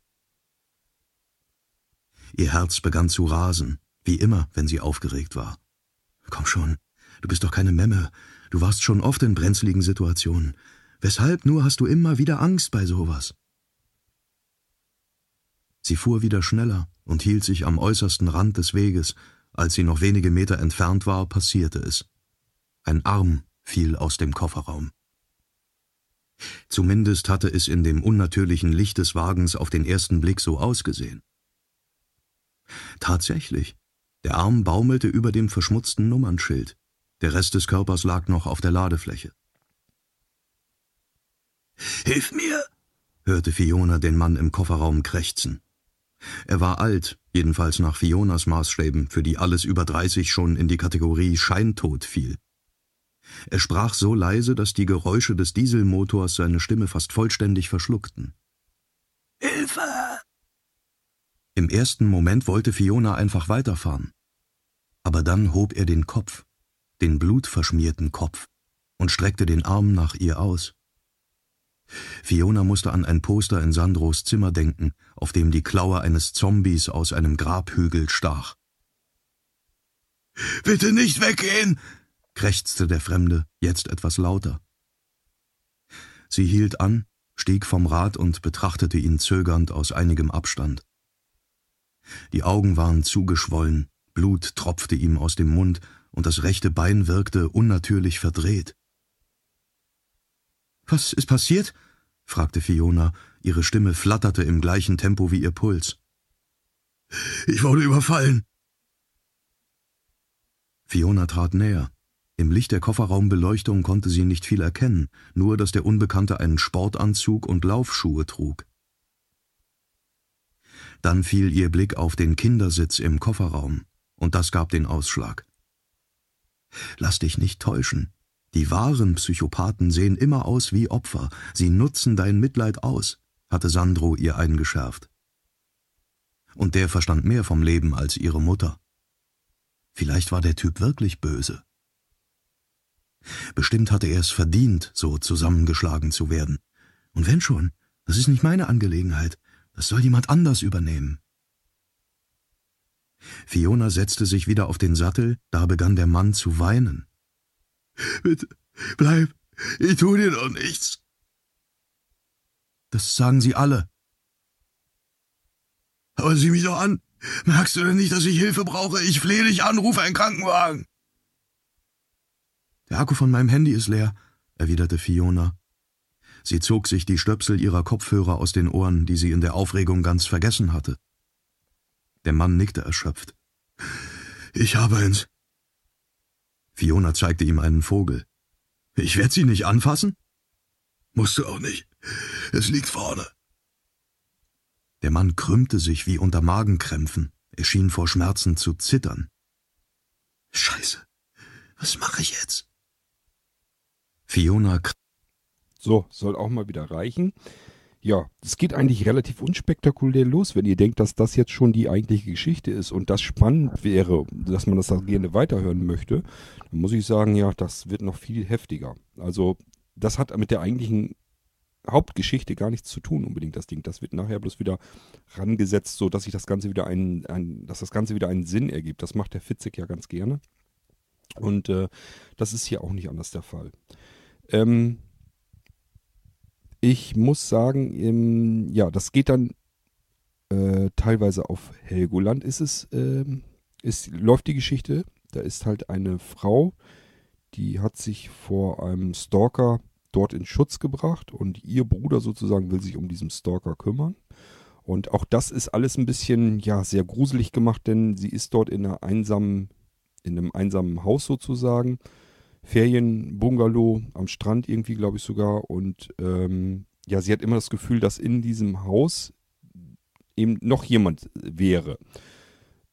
Ihr Herz begann zu rasen, wie immer, wenn sie aufgeregt war. Komm schon, du bist doch keine Memme, du warst schon oft in brenzligen Situationen. Weshalb nur hast du immer wieder Angst bei sowas? Sie fuhr wieder schneller und hielt sich am äußersten Rand des Weges. Als sie noch wenige Meter entfernt war, passierte es. Ein Arm fiel aus dem Kofferraum. Zumindest hatte es in dem unnatürlichen Licht des Wagens auf den ersten Blick so ausgesehen. Tatsächlich, der Arm baumelte über dem verschmutzten Nummernschild, der Rest des Körpers lag noch auf der Ladefläche. Hilf mir! hörte Fiona den Mann im Kofferraum krächzen. Er war alt, jedenfalls nach Fionas Maßstäben, für die alles über dreißig schon in die Kategorie Scheintod fiel. Er sprach so leise, dass die Geräusche des Dieselmotors seine Stimme fast vollständig verschluckten. Hilfe! Im ersten Moment wollte Fiona einfach weiterfahren. Aber dann hob er den Kopf, den blutverschmierten Kopf, und streckte den Arm nach ihr aus. Fiona musste an ein Poster in Sandros Zimmer denken, auf dem die Klaue eines Zombies aus einem Grabhügel stach. Bitte nicht weggehen, krächzte der Fremde, jetzt etwas lauter. Sie hielt an, stieg vom Rad und betrachtete ihn zögernd aus einigem Abstand. Die Augen waren zugeschwollen, Blut tropfte ihm aus dem Mund, und das rechte Bein wirkte unnatürlich verdreht. Was ist passiert? fragte Fiona, ihre Stimme flatterte im gleichen Tempo wie ihr Puls. Ich wurde überfallen. Fiona trat näher. Im Licht der Kofferraumbeleuchtung konnte sie nicht viel erkennen, nur dass der Unbekannte einen Sportanzug und Laufschuhe trug. Dann fiel ihr Blick auf den Kindersitz im Kofferraum, und das gab den Ausschlag. Lass dich nicht täuschen. Die wahren Psychopathen sehen immer aus wie Opfer, sie nutzen dein Mitleid aus, hatte Sandro ihr eingeschärft. Und der verstand mehr vom Leben als ihre Mutter. Vielleicht war der Typ wirklich böse. Bestimmt hatte er es verdient, so zusammengeschlagen zu werden. Und wenn schon, das ist nicht meine Angelegenheit, das soll jemand anders übernehmen. Fiona setzte sich wieder auf den Sattel, da begann der Mann zu weinen. Bitte, bleib, ich tu dir doch nichts. Das sagen sie alle. Aber sieh mich doch an. Merkst du denn nicht, dass ich Hilfe brauche? Ich flehe dich an, rufe einen Krankenwagen. Der Akku von meinem Handy ist leer, erwiderte Fiona. Sie zog sich die Stöpsel ihrer Kopfhörer aus den Ohren, die sie in der Aufregung ganz vergessen hatte. Der Mann nickte erschöpft. Ich habe eins. Fiona zeigte ihm einen Vogel. Ich werde sie nicht anfassen? Musst du auch nicht. Es liegt vorne. Der Mann krümmte sich wie unter Magenkrämpfen. Er schien vor Schmerzen zu zittern. Scheiße. Was mache ich jetzt? Fiona. So, soll auch mal wieder reichen. Ja, es geht eigentlich relativ unspektakulär los, wenn ihr denkt, dass das jetzt schon die eigentliche Geschichte ist und das spannend wäre, dass man das gerne weiterhören möchte, dann muss ich sagen, ja, das wird noch viel heftiger. Also das hat mit der eigentlichen Hauptgeschichte gar nichts zu tun unbedingt, das Ding. Das wird nachher bloß wieder rangesetzt, so dass sich das Ganze wieder einen, ein, dass das Ganze wieder einen Sinn ergibt. Das macht der Fitzek ja ganz gerne. Und äh, das ist hier auch nicht anders der Fall. Ähm, ich muss sagen, ähm, ja, das geht dann äh, teilweise auf Helgoland ist es, ähm, ist, läuft die Geschichte. Da ist halt eine Frau, die hat sich vor einem Stalker dort in Schutz gebracht und ihr Bruder sozusagen will sich um diesen Stalker kümmern. Und auch das ist alles ein bisschen, ja, sehr gruselig gemacht, denn sie ist dort in einer einsamen, in einem einsamen Haus sozusagen. Ferienbungalow am Strand irgendwie, glaube ich sogar. Und ähm, ja, sie hat immer das Gefühl, dass in diesem Haus eben noch jemand wäre.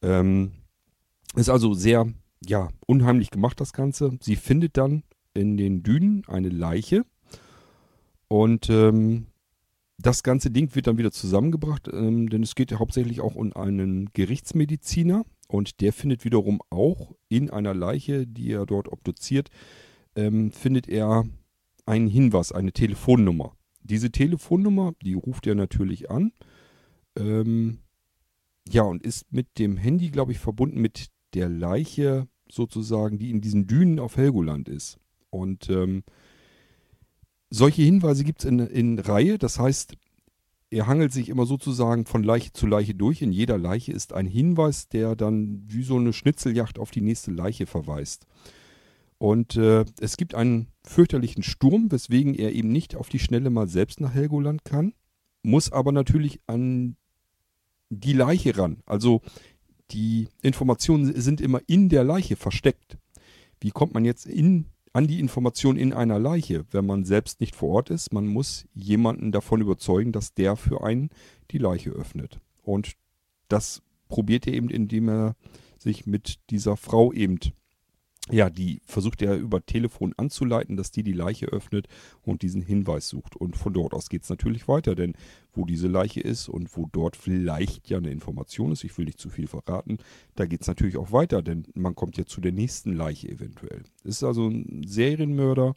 Ähm, ist also sehr, ja, unheimlich gemacht, das Ganze. Sie findet dann in den Dünen eine Leiche. Und ähm, das ganze Ding wird dann wieder zusammengebracht, ähm, denn es geht ja hauptsächlich auch um einen Gerichtsmediziner. Und der findet wiederum auch in einer Leiche, die er dort obduziert, ähm, findet er einen Hinweis, eine Telefonnummer. Diese Telefonnummer, die ruft er natürlich an. Ähm, ja, und ist mit dem Handy, glaube ich, verbunden mit der Leiche sozusagen, die in diesen Dünen auf Helgoland ist. Und ähm, solche Hinweise gibt es in, in Reihe. Das heißt, er hangelt sich immer sozusagen von Leiche zu Leiche durch. In jeder Leiche ist ein Hinweis, der dann wie so eine Schnitzeljagd auf die nächste Leiche verweist. Und äh, es gibt einen fürchterlichen Sturm, weswegen er eben nicht auf die Schnelle mal selbst nach Helgoland kann, muss aber natürlich an die Leiche ran. Also die Informationen sind immer in der Leiche versteckt. Wie kommt man jetzt in an die Information in einer Leiche, wenn man selbst nicht vor Ort ist. Man muss jemanden davon überzeugen, dass der für einen die Leiche öffnet. Und das probiert er eben, indem er sich mit dieser Frau eben ja, die versucht er über Telefon anzuleiten, dass die die Leiche öffnet und diesen Hinweis sucht. Und von dort aus geht es natürlich weiter, denn wo diese Leiche ist und wo dort vielleicht ja eine Information ist, ich will nicht zu viel verraten, da geht es natürlich auch weiter, denn man kommt ja zu der nächsten Leiche eventuell. Es ist also ein Serienmörder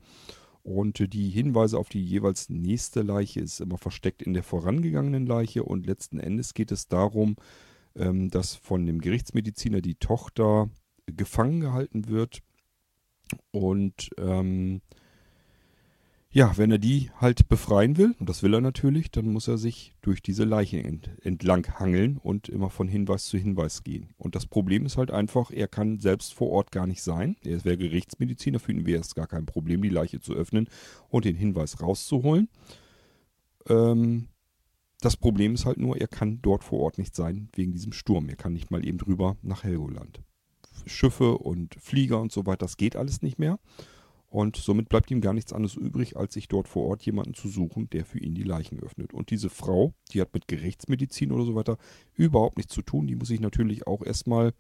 und die Hinweise auf die jeweils nächste Leiche ist immer versteckt in der vorangegangenen Leiche und letzten Endes geht es darum, ähm, dass von dem Gerichtsmediziner die Tochter gefangen gehalten wird. Und ähm, ja, wenn er die halt befreien will, und das will er natürlich, dann muss er sich durch diese Leichen ent entlang hangeln und immer von Hinweis zu Hinweis gehen. Und das Problem ist halt einfach, er kann selbst vor Ort gar nicht sein. Er wäre Gerichtsmediziner, für ihn wäre es gar kein Problem, die Leiche zu öffnen und den Hinweis rauszuholen. Ähm, das Problem ist halt nur, er kann dort vor Ort nicht sein, wegen diesem Sturm. Er kann nicht mal eben drüber nach Helgoland. Schiffe und Flieger und so weiter, das geht alles nicht mehr. Und somit bleibt ihm gar nichts anderes übrig, als sich dort vor Ort jemanden zu suchen, der für ihn die Leichen öffnet. Und diese Frau, die hat mit Gerichtsmedizin oder so weiter überhaupt nichts zu tun. Die muss sich natürlich auch erstmal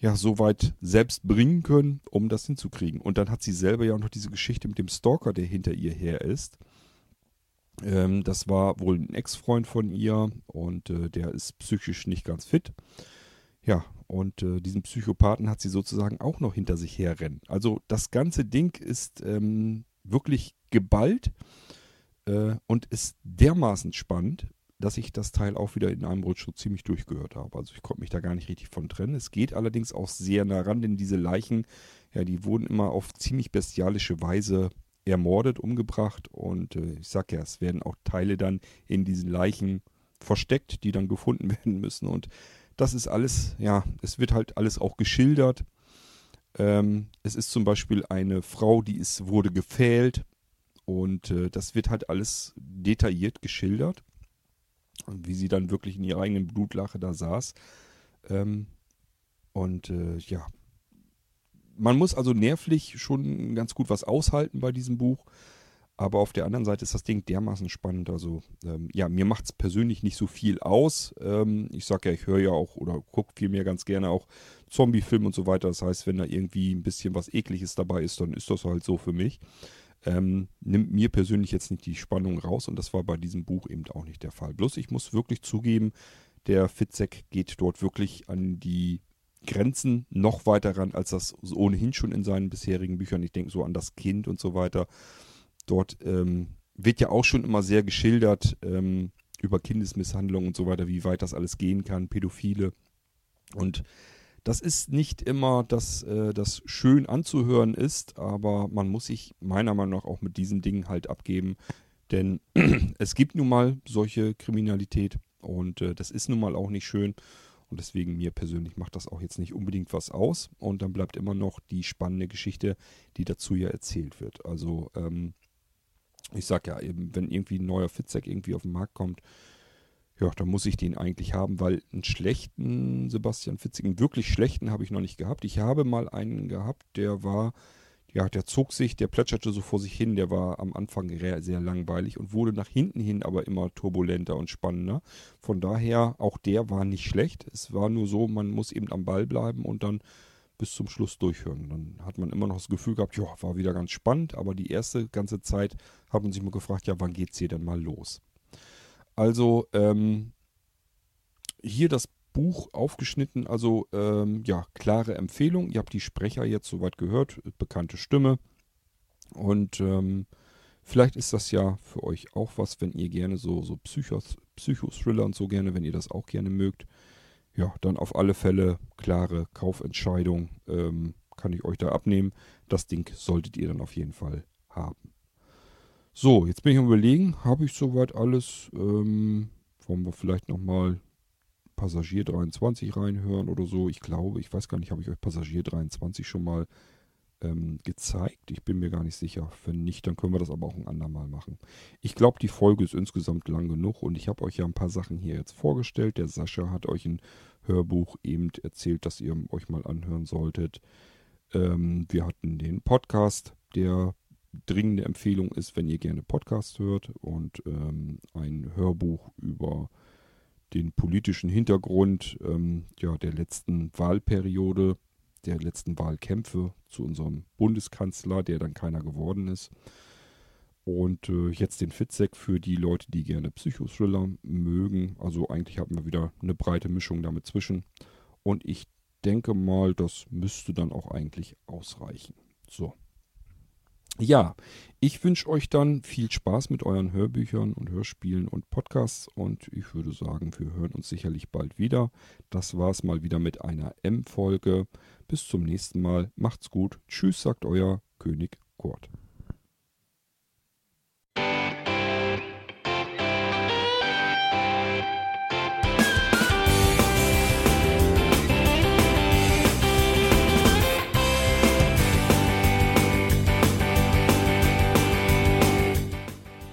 ja, so weit selbst bringen können, um das hinzukriegen. Und dann hat sie selber ja auch noch diese Geschichte mit dem Stalker, der hinter ihr her ist. Ähm, das war wohl ein Ex-Freund von ihr und äh, der ist psychisch nicht ganz fit. Ja, und äh, diesen Psychopathen hat sie sozusagen auch noch hinter sich herrennen. Also das ganze Ding ist ähm, wirklich geballt äh, und ist dermaßen spannend, dass ich das Teil auch wieder in einem Rutsch so ziemlich durchgehört habe. Also ich konnte mich da gar nicht richtig von trennen. Es geht allerdings auch sehr nah ran, denn diese Leichen, ja, die wurden immer auf ziemlich bestialische Weise ermordet, umgebracht und äh, ich sag ja, es werden auch Teile dann in diesen Leichen versteckt, die dann gefunden <laughs> werden müssen und das ist alles, ja, es wird halt alles auch geschildert. Ähm, es ist zum Beispiel eine Frau, die ist, wurde gefählt und äh, das wird halt alles detailliert geschildert. Und wie sie dann wirklich in ihrer eigenen Blutlache da saß. Ähm, und äh, ja, man muss also nervlich schon ganz gut was aushalten bei diesem Buch. Aber auf der anderen Seite ist das Ding dermaßen spannend. Also, ähm, ja, mir macht es persönlich nicht so viel aus. Ähm, ich sag ja, ich höre ja auch oder gucke vielmehr ganz gerne auch Zombie-Filme und so weiter. Das heißt, wenn da irgendwie ein bisschen was Ekliges dabei ist, dann ist das halt so für mich. ähm, nimmt mir persönlich jetzt nicht die Spannung raus und das war bei diesem Buch eben auch nicht der Fall. Bloß ich muss wirklich zugeben, der Fitzek geht dort wirklich an die Grenzen noch weiter ran, als das ohnehin schon in seinen bisherigen Büchern. Ich denke so an das Kind und so weiter. Dort ähm, wird ja auch schon immer sehr geschildert ähm, über Kindesmisshandlung und so weiter, wie weit das alles gehen kann, Pädophile. Und das ist nicht immer, dass äh, das schön anzuhören ist, aber man muss sich meiner Meinung nach auch mit diesen Dingen halt abgeben. Denn <clears throat> es gibt nun mal solche Kriminalität und äh, das ist nun mal auch nicht schön. Und deswegen mir persönlich macht das auch jetzt nicht unbedingt was aus. Und dann bleibt immer noch die spannende Geschichte, die dazu ja erzählt wird. Also ähm, ich sag ja eben, wenn irgendwie ein neuer Fitzek irgendwie auf den Markt kommt, ja, dann muss ich den eigentlich haben, weil einen schlechten Sebastian Fitzek, einen wirklich schlechten habe ich noch nicht gehabt. Ich habe mal einen gehabt, der war, ja, der zog sich, der plätscherte so vor sich hin, der war am Anfang sehr langweilig und wurde nach hinten hin aber immer turbulenter und spannender. Von daher, auch der war nicht schlecht. Es war nur so, man muss eben am Ball bleiben und dann bis zum Schluss durchhören. Dann hat man immer noch das Gefühl gehabt, ja, war wieder ganz spannend, aber die erste ganze Zeit hat man sich mal gefragt, ja, wann geht's hier denn mal los? Also ähm, hier das Buch aufgeschnitten, also ähm, ja, klare Empfehlung. Ihr habt die Sprecher jetzt soweit gehört, bekannte Stimme. Und ähm, vielleicht ist das ja für euch auch was, wenn ihr gerne so, so Psychos, Psychothriller und so gerne, wenn ihr das auch gerne mögt. Ja, dann auf alle Fälle klare Kaufentscheidung ähm, kann ich euch da abnehmen. Das Ding solltet ihr dann auf jeden Fall haben. So, jetzt bin ich am überlegen, habe ich soweit alles? Ähm, wollen wir vielleicht nochmal Passagier 23 reinhören oder so? Ich glaube, ich weiß gar nicht, habe ich euch Passagier 23 schon mal ähm, gezeigt? Ich bin mir gar nicht sicher. Wenn nicht, dann können wir das aber auch ein andermal machen. Ich glaube, die Folge ist insgesamt lang genug und ich habe euch ja ein paar Sachen hier jetzt vorgestellt. Der Sascha hat euch ein Hörbuch eben erzählt, dass ihr euch mal anhören solltet. Ähm, wir hatten den Podcast, der dringende Empfehlung ist, wenn ihr gerne Podcast hört und ähm, ein Hörbuch über den politischen Hintergrund ähm, ja, der letzten Wahlperiode, der letzten Wahlkämpfe zu unserem Bundeskanzler, der dann keiner geworden ist. Und äh, jetzt den Fitzek für die Leute, die gerne Psychothriller mögen. Also eigentlich haben wir wieder eine breite Mischung damit zwischen. Und ich denke mal, das müsste dann auch eigentlich ausreichen. So. Ja, ich wünsche euch dann viel Spaß mit euren Hörbüchern und Hörspielen und Podcasts und ich würde sagen, wir hören uns sicherlich bald wieder. Das war's mal wieder mit einer M-Folge. Bis zum nächsten Mal. Macht's gut. Tschüss, sagt euer König Kurt.